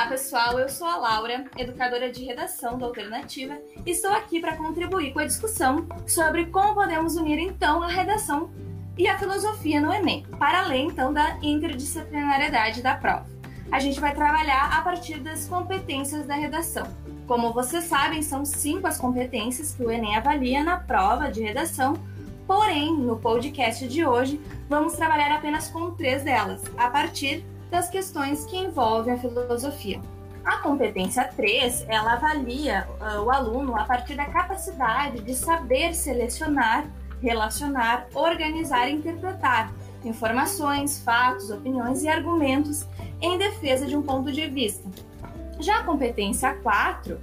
Olá, pessoal. Eu sou a Laura, educadora de redação da Alternativa, e estou aqui para contribuir com a discussão sobre como podemos unir então a redação e a filosofia no Enem, para além então da interdisciplinariedade da prova. A gente vai trabalhar a partir das competências da redação. Como vocês sabem, são cinco as competências que o Enem avalia na prova de redação, porém, no podcast de hoje, vamos trabalhar apenas com três delas, a partir das questões que envolvem a filosofia. A competência 3, ela avalia uh, o aluno a partir da capacidade de saber selecionar, relacionar, organizar e interpretar informações, fatos, opiniões e argumentos em defesa de um ponto de vista. Já a competência 4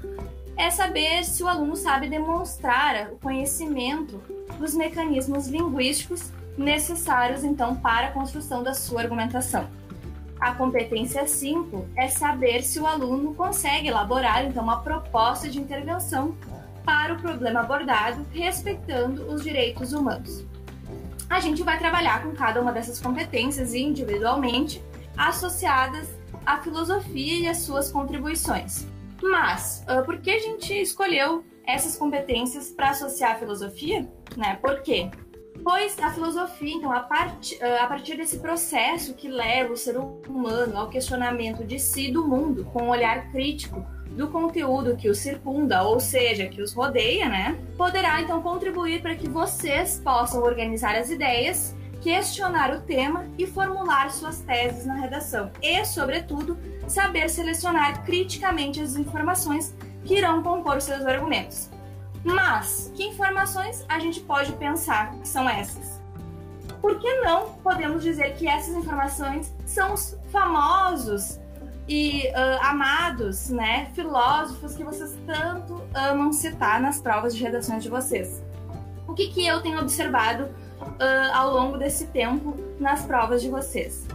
é saber se o aluno sabe demonstrar o conhecimento dos mecanismos linguísticos necessários então para a construção da sua argumentação. A competência 5 é saber se o aluno consegue elaborar então uma proposta de intervenção para o problema abordado, respeitando os direitos humanos. A gente vai trabalhar com cada uma dessas competências individualmente, associadas à filosofia e às suas contribuições. Mas, por que a gente escolheu essas competências para associar à filosofia? Né? Por quê? Pois a filosofia, então, a, part, a partir desse processo que leva o ser humano ao questionamento de si e do mundo, com um olhar crítico do conteúdo que os circunda, ou seja, que os rodeia, né? Poderá então contribuir para que vocês possam organizar as ideias, questionar o tema e formular suas teses na redação. E, sobretudo, saber selecionar criticamente as informações que irão compor seus argumentos. Mas que informações a gente pode pensar que são essas? Por que não podemos dizer que essas informações são os famosos e uh, amados, né, filósofos que vocês tanto amam citar nas provas de redações de vocês? O que, que eu tenho observado uh, ao longo desse tempo nas provas de vocês?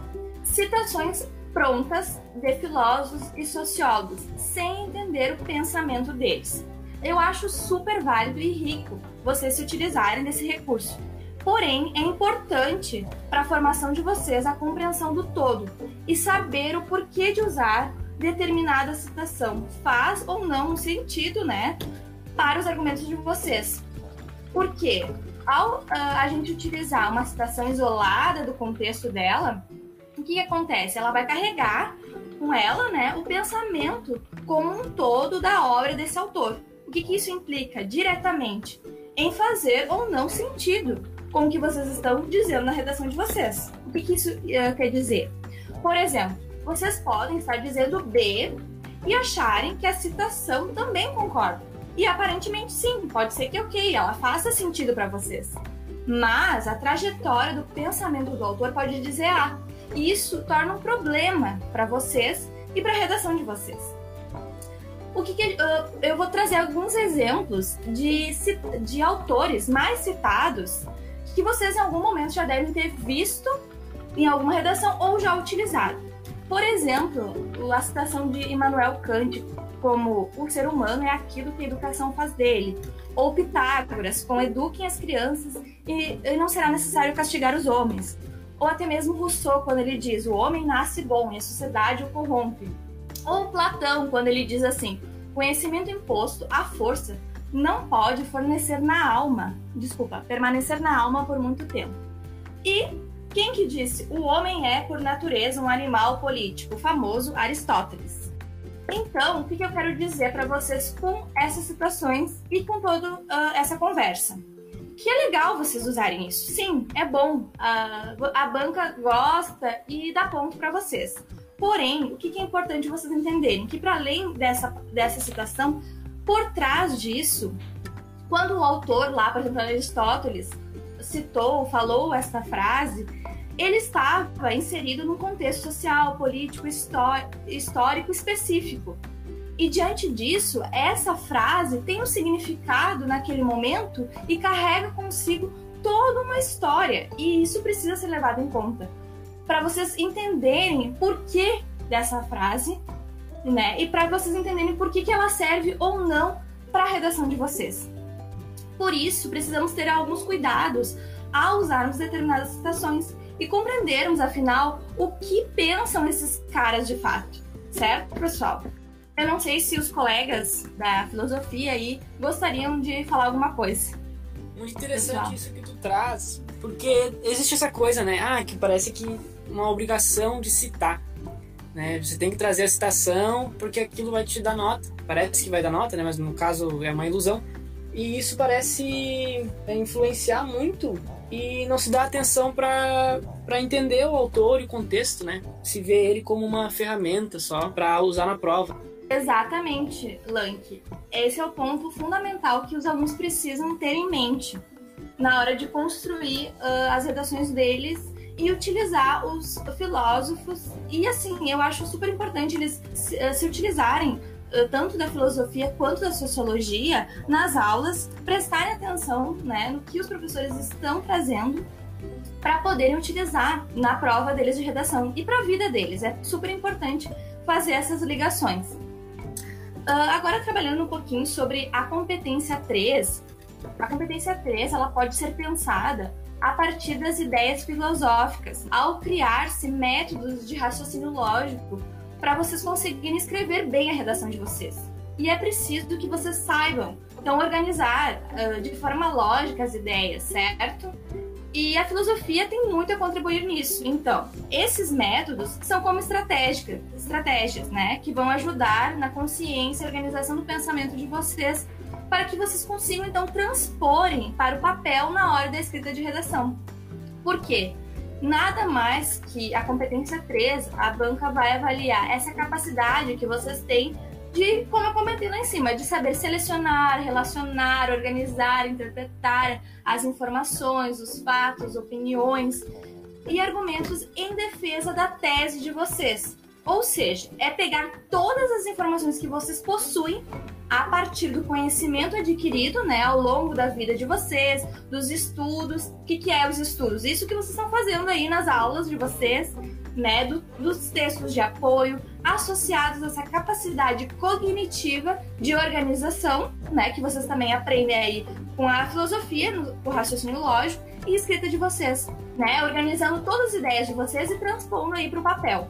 Citações prontas de filósofos e sociólogos, sem entender o pensamento deles eu acho super válido e rico vocês se utilizarem desse recurso. Porém, é importante para a formação de vocês a compreensão do todo e saber o porquê de usar determinada citação. Faz ou não sentido, né, para os argumentos de vocês. Porque ao uh, a gente utilizar uma citação isolada do contexto dela, o que, que acontece? Ela vai carregar com ela, né, o pensamento como um todo da obra desse autor que, que isso implica diretamente? Em fazer ou não sentido com o que vocês estão dizendo na redação de vocês. O que, que isso uh, quer dizer? Por exemplo, vocês podem estar dizendo B e acharem que a citação também concorda. E aparentemente sim, pode ser que ok, ela faça sentido para vocês. Mas a trajetória do pensamento do autor pode dizer A. E isso torna um problema para vocês e para a redação de vocês o que, que uh, eu vou trazer alguns exemplos de, de autores mais citados que vocês em algum momento já devem ter visto em alguma redação ou já utilizado. Por exemplo, a citação de Immanuel Kant como o ser humano é aquilo que a educação faz dele, ou Pitágoras com eduquem as crianças e, e não será necessário castigar os homens, ou até mesmo Rousseau quando ele diz o homem nasce bom e a sociedade o corrompe. Ou Platão, quando ele diz assim: conhecimento imposto à força não pode fornecer na alma, desculpa, permanecer na alma por muito tempo. E quem que disse? O homem é, por natureza, um animal político, o famoso Aristóteles. Então, o que, eu quero dizer para vocês com essas situações e com toda uh, essa conversa? Que é legal vocês usarem isso. Sim, é bom. Uh, a banca gosta e dá ponto para vocês. Porém, o que é importante vocês entenderem? Que para além dessa, dessa citação, por trás disso, quando o autor lá, por exemplo, Aristóteles, citou, falou essa frase, ele estava inserido num contexto social, político, histórico específico. E diante disso, essa frase tem um significado naquele momento e carrega consigo toda uma história, e isso precisa ser levado em conta para vocês entenderem por que dessa frase, né? E para vocês entenderem por que, que ela serve ou não para a redação de vocês. Por isso, precisamos ter alguns cuidados ao usarmos determinadas citações e compreendermos, afinal, o que pensam esses caras de fato. certo, pessoal? Eu não sei se os colegas da filosofia aí gostariam de falar alguma coisa. Muito interessante pessoal. isso que tu traz, porque existe essa coisa, né? Ah, que parece que uma obrigação de citar. Né? Você tem que trazer a citação porque aquilo vai te dar nota. Parece que vai dar nota, né? mas no caso é uma ilusão. E isso parece é, influenciar muito e não se dá atenção para entender o autor e o contexto, né? Se vê ele como uma ferramenta só para usar na prova. Exatamente, Lank. Esse é o ponto fundamental que os alunos precisam ter em mente na hora de construir uh, as redações deles e utilizar os filósofos. E assim, eu acho super importante eles se, uh, se utilizarem uh, tanto da filosofia quanto da sociologia nas aulas, prestarem atenção né, no que os professores estão trazendo para poderem utilizar na prova deles de redação e para a vida deles. É super importante fazer essas ligações. Uh, agora trabalhando um pouquinho sobre a competência 3. A competência 3 ela pode ser pensada a partir das ideias filosóficas, ao criar-se métodos de raciocínio lógico para vocês conseguirem escrever bem a redação de vocês. E é preciso que vocês saibam, então, organizar uh, de forma lógica as ideias, certo? E a filosofia tem muito a contribuir nisso. Então, esses métodos são como estratégicas, estratégias, né, que vão ajudar na consciência e organização do pensamento de vocês para que vocês consigam então transporem para o papel na hora da escrita de redação. Por quê? Nada mais que a competência 3, a banca vai avaliar essa capacidade que vocês têm de, como eu comentei lá em cima, de saber selecionar, relacionar, organizar, interpretar as informações, os fatos, opiniões e argumentos em defesa da tese de vocês. Ou seja, é pegar todas as informações que vocês possuem a partir do conhecimento adquirido, né, ao longo da vida de vocês, dos estudos. O que, que é os estudos? Isso que vocês estão fazendo aí nas aulas de vocês, né, do, dos textos de apoio, associados a essa capacidade cognitiva de organização, né, que vocês também aprendem aí com a filosofia, no, o raciocínio lógico e escrita de vocês, né, organizando todas as ideias de vocês e transpondo aí para o papel.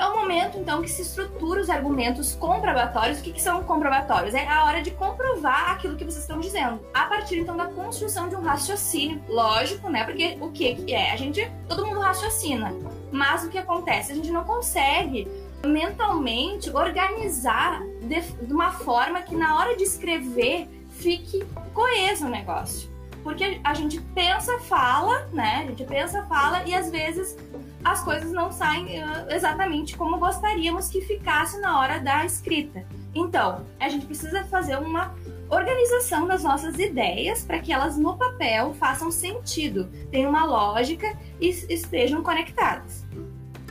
É o momento, então, que se estrutura os argumentos comprobatórios. O que, que são comprobatórios? É a hora de comprovar aquilo que vocês estão dizendo. A partir, então, da construção de um raciocínio lógico, né? Porque o que, que é? A gente, todo mundo raciocina. Mas o que acontece? A gente não consegue mentalmente organizar de, de uma forma que na hora de escrever fique coeso o negócio. Porque a gente pensa, fala, né? A gente pensa, fala e às vezes as coisas não saem uh, exatamente como gostaríamos que ficasse na hora da escrita. Então, a gente precisa fazer uma organização das nossas ideias para que elas no papel façam sentido, tenham uma lógica e estejam conectadas.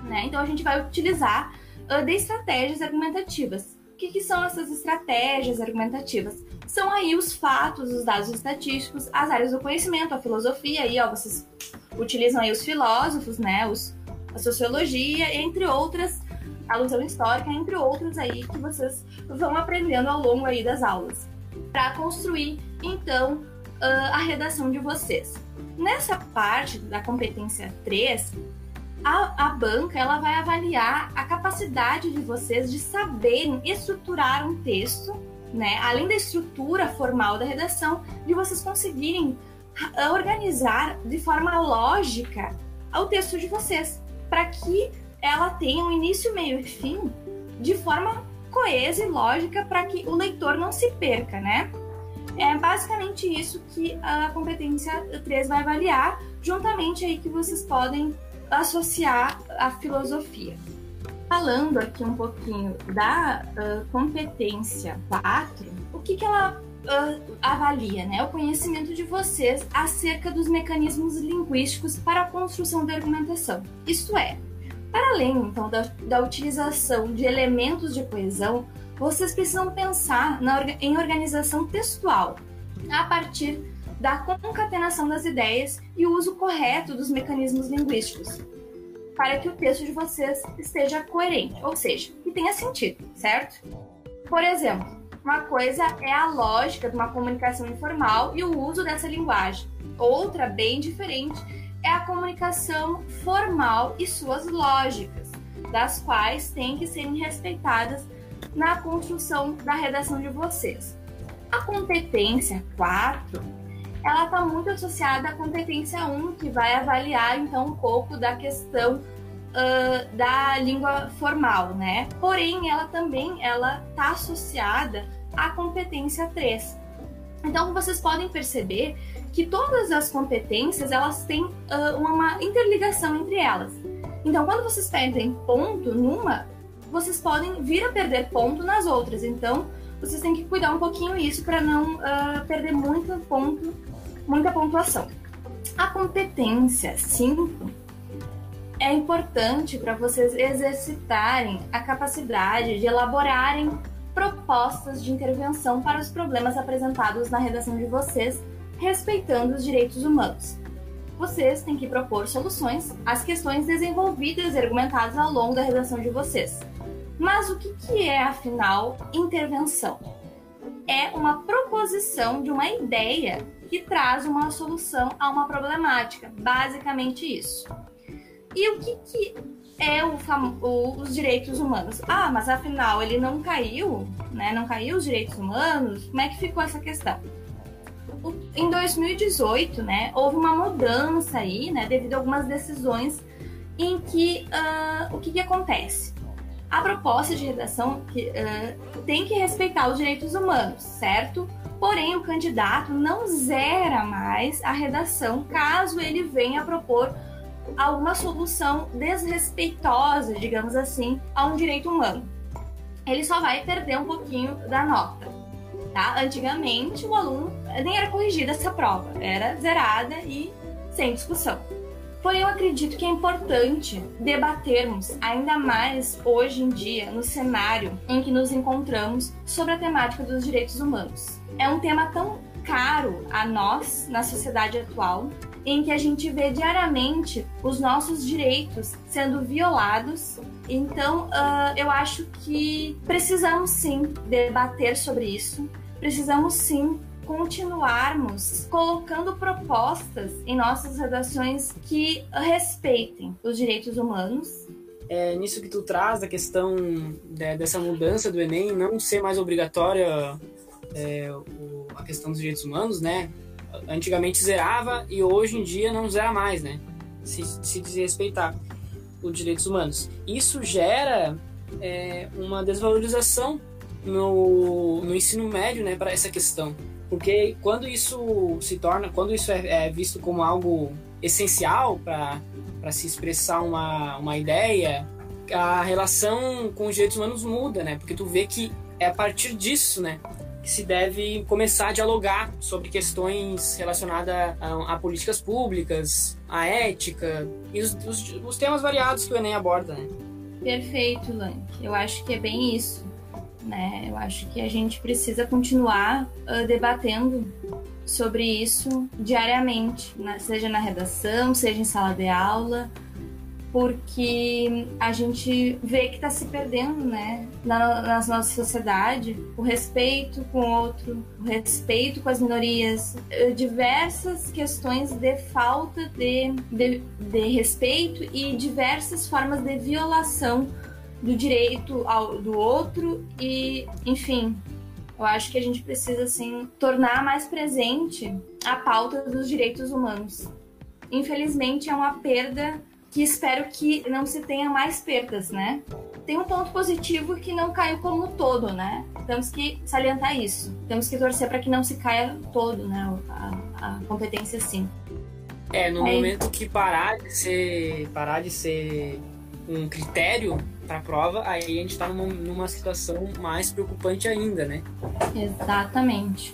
Né? Então, a gente vai utilizar uh, de estratégias argumentativas. O que, que são essas estratégias argumentativas? São aí os fatos, os dados estatísticos, as áreas do conhecimento, a filosofia, aí, ó, vocês utilizam aí os filósofos, né, os a sociologia, entre outras, a alusão histórica, entre outras aí que vocês vão aprendendo ao longo aí das aulas, para construir então a redação de vocês. Nessa parte da competência 3, a, a, banca ela vai avaliar a capacidade de vocês de saberem estruturar um texto, né? Além da estrutura formal da redação, de vocês conseguirem organizar de forma lógica o texto de vocês para que ela tenha um início, meio e fim de forma coesa e lógica para que o leitor não se perca, né? É basicamente isso que a competência 3 vai avaliar, juntamente aí que vocês podem associar a filosofia. Falando aqui um pouquinho da uh, competência 4, o que, que ela uh, avalia, né? O conhecimento de vocês acerca dos mecanismos linguísticos para a construção da argumentação. Isto é, para além então da, da utilização de elementos de coesão, vocês precisam pensar na, em organização textual a partir da concatenação das ideias e o uso correto dos mecanismos linguísticos para que o texto de vocês esteja coerente, ou seja, que tenha sentido, certo? Por exemplo, uma coisa é a lógica de uma comunicação informal e o uso dessa linguagem. Outra, bem diferente, é a comunicação formal e suas lógicas. das quais têm que serem respeitadas na construção da redação de vocês. A competência 4, ela está muito associada à competência 1, que vai avaliar então um pouco da questão uh, da língua formal, né? Porém, ela também ela está associada à competência 3. Então, vocês podem perceber que todas as competências elas têm uh, uma interligação entre elas. Então, quando vocês perdem ponto numa, vocês podem vir a perder ponto nas outras. Então, vocês têm que cuidar um pouquinho isso para não uh, perder muito ponto, muita pontuação. A competência 5 é importante para vocês exercitarem a capacidade de elaborarem propostas de intervenção para os problemas apresentados na redação de vocês, respeitando os direitos humanos. Vocês têm que propor soluções às questões desenvolvidas e argumentadas ao longo da redação de vocês. Mas o que, é, afinal, intervenção? É uma proposição de uma ideia que traz uma solução a uma problemática. Basicamente isso. E o que, que é o, o, os direitos humanos? Ah, mas afinal ele não caiu, né? Não caiu os direitos humanos? Como é que ficou essa questão? em 2018, né, houve uma mudança aí, né, devido a algumas decisões em que uh, o que, que acontece? a proposta de redação que, uh, tem que respeitar os direitos humanos, certo? Porém, o candidato não zera mais a redação caso ele venha propor alguma solução desrespeitosa, digamos assim, a um direito humano. Ele só vai perder um pouquinho da nota. Tá? Antigamente, o aluno nem era corrigido essa prova, era zerada e sem discussão. Porém, eu acredito que é importante debatermos ainda mais hoje em dia, no cenário em que nos encontramos, sobre a temática dos direitos humanos. É um tema tão caro a nós na sociedade atual, em que a gente vê diariamente os nossos direitos sendo violados. Então, uh, eu acho que precisamos sim debater sobre isso, precisamos sim continuarmos colocando propostas em nossas redações que respeitem os direitos humanos. É, nisso que tu traz, da questão de, dessa mudança do Enem, não ser mais obrigatória é, o, a questão dos direitos humanos, né? Antigamente zerava e hoje em dia não zera mais, né? Se, se desrespeitar os direitos humanos. Isso gera é, uma desvalorização no, no ensino médio, né, para essa questão. Porque quando isso se torna, quando isso é, é visto como algo essencial para se expressar uma, uma ideia, a relação com os direitos humanos muda, né? Porque tu vê que é a partir disso, né, se deve começar a dialogar sobre questões relacionadas a, a políticas públicas, a ética e os, os, os, temas variados que o Enem aborda, né? Perfeito, Lank. Eu acho que é bem isso né? Eu acho que a gente precisa continuar uh, debatendo sobre isso diariamente, né? seja na redação, seja em sala de aula, porque a gente vê que está se perdendo, né, na, na, nossa sociedade, o respeito com o outro, o respeito com as minorias, diversas questões de falta de, de, de respeito e diversas formas de violação do direito ao, do outro e, enfim, eu acho que a gente precisa assim tornar mais presente a pauta dos direitos humanos. Infelizmente é uma perda que espero que não se tenha mais perdas, né? Tem um ponto positivo que não caiu como todo, né? Temos que salientar isso. Temos que torcer para que não se caia todo, né? A, a competência sim. É, no Aí... momento que parar de ser parar de ser um critério para a prova, aí a gente está numa, numa situação mais preocupante ainda, né? Exatamente.